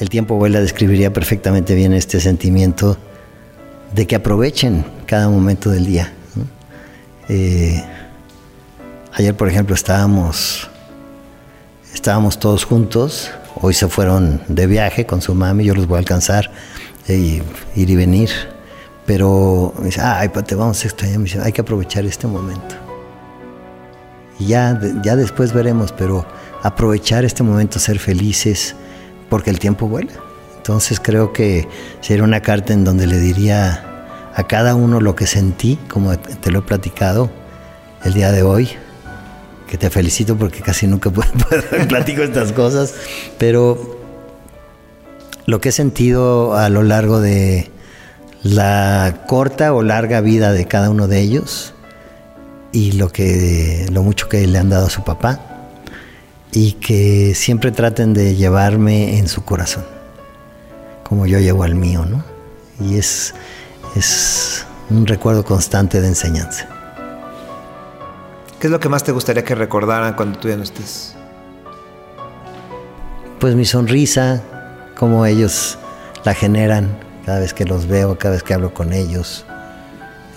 el tiempo vuela describiría perfectamente bien este sentimiento de que aprovechen cada momento del día. Eh, Ayer, por ejemplo, estábamos, estábamos todos juntos. Hoy se fueron de viaje con su mami. Yo los voy a alcanzar y ir y venir. Pero me dice, ay, te vamos a extrañar. Me dice, hay que aprovechar este momento. Ya, ya después veremos, pero aprovechar este momento, ser felices, porque el tiempo vuela. Entonces creo que sería una carta en donde le diría a cada uno lo que sentí, como te lo he platicado el día de hoy, que te felicito porque casi nunca platico estas cosas, pero lo que he sentido a lo largo de la corta o larga vida de cada uno de ellos y lo que lo mucho que le han dado a su papá y que siempre traten de llevarme en su corazón como yo llevo al mío, ¿no? Y es es un recuerdo constante de enseñanza. ¿Qué es lo que más te gustaría que recordaran cuando tú ya no estés? pues mi sonrisa, cómo ellos la generan cada vez que los veo, cada vez que hablo con ellos,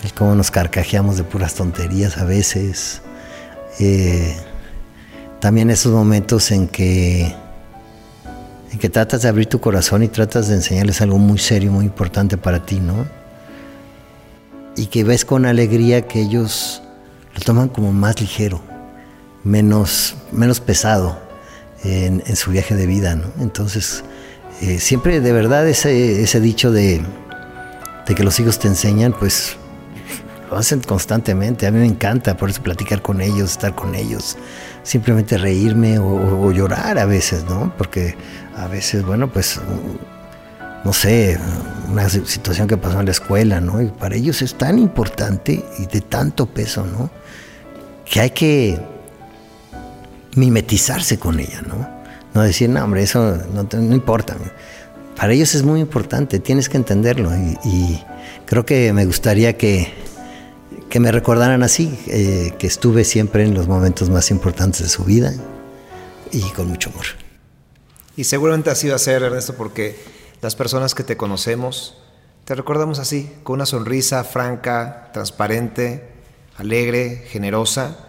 el cómo nos carcajeamos de puras tonterías a veces. Eh, también esos momentos en que, en que tratas de abrir tu corazón y tratas de enseñarles algo muy serio, muy importante para ti, ¿no? Y que ves con alegría que ellos lo toman como más ligero, menos, menos pesado en, su viaje de vida, ¿no? Entonces, eh, siempre de verdad ese, ese dicho de, de que los hijos te enseñan, pues lo hacen constantemente. A mí me encanta por eso platicar con ellos, estar con ellos, simplemente reírme o, llorar a veces, ¿no? Porque a veces, bueno, pues, no sé, una si- situación que pasó en la escuela, ¿no? Y para ellos es tan importante y de tanto peso, ¿no? Que hay que mimetizarse con ella, ¿no? No decir, no, hombre, eso no, importa. Para ellos es muy importante, tienes que entenderlo. Y creo que me gustaría que, que me recordaran así, eh, que estuve siempre en los momentos más importantes de su vida y con mucho amor. Y seguramente así va a ser, Ernesto, porque las personas que te conocemos te recordamos así, con una sonrisa franca, transparente, alegre, generosa.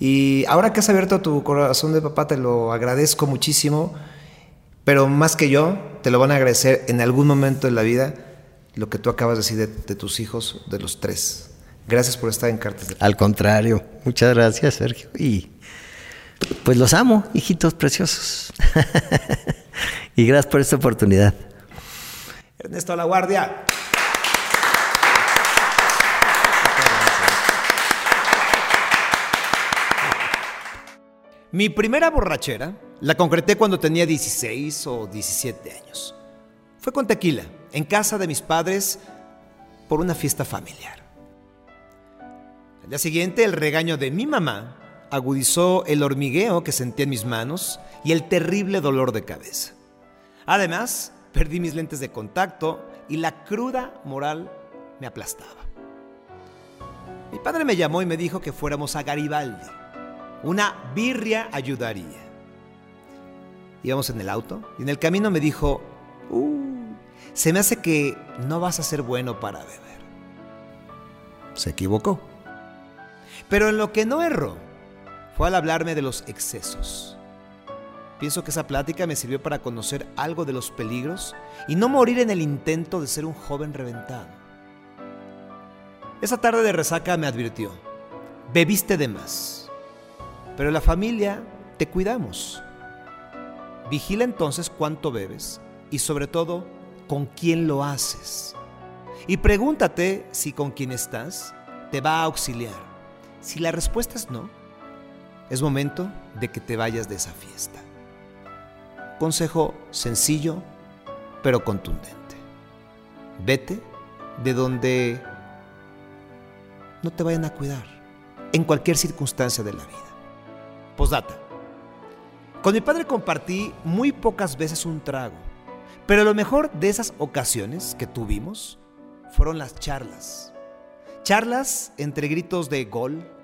Y ahora que has abierto tu corazón de papá, te lo agradezco muchísimo, pero más que yo, te lo van a agradecer en algún momento de la vida lo que tú acabas de decir de, de tus hijos, de los tres. Gracias por estar en Cartas de Al contrario, muchas gracias, Sergio. Y pues los amo, hijitos preciosos. y gracias por esta oportunidad. Ernesto a la Guardia. Mi primera borrachera La concreté cuando tenía 16 o 17 años. Fue con tequila, en casa de mis padres, por una fiesta familiar. Al día siguiente, el regaño de mi mamá agudizó el hormigueo que sentía en mis manos y el terrible dolor de cabeza. Además, perdí mis lentes de contacto y la cruda moral me aplastaba. Mi padre me llamó y me dijo que fuéramos a Garibaldi. Una birria ayudaría. Íbamos en el auto y en el camino me dijo, uh, se me hace que no vas a ser bueno para beber. Se equivocó. Pero en lo que no erró fue al hablarme de los excesos. Pienso que esa plática me sirvió para conocer algo de los peligros y no morir en el intento de ser un joven reventado. Esa tarde de resaca me advirtió, bebiste de más, pero la familia te cuidamos. Vigila entonces cuánto bebes y sobre todo con quién lo haces. Y pregúntate si con quien estás te va a auxiliar. Si la respuesta es no, es momento de que te vayas de esa fiesta. Consejo sencillo, pero contundente. Vete de donde no te vayan a cuidar, en cualquier circunstancia de la vida. Postdata. Con mi padre compartí muy pocas veces un trago, pero lo mejor de esas ocasiones que tuvimos fueron las charlas. Charlas entre gritos de gol,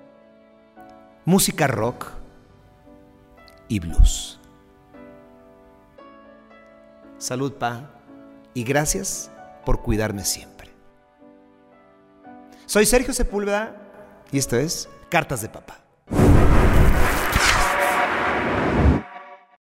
música rock y blues. Salud, Pa, y gracias por cuidarme siempre. Soy Sergio Sepúlveda y esto es Cartas de Papá.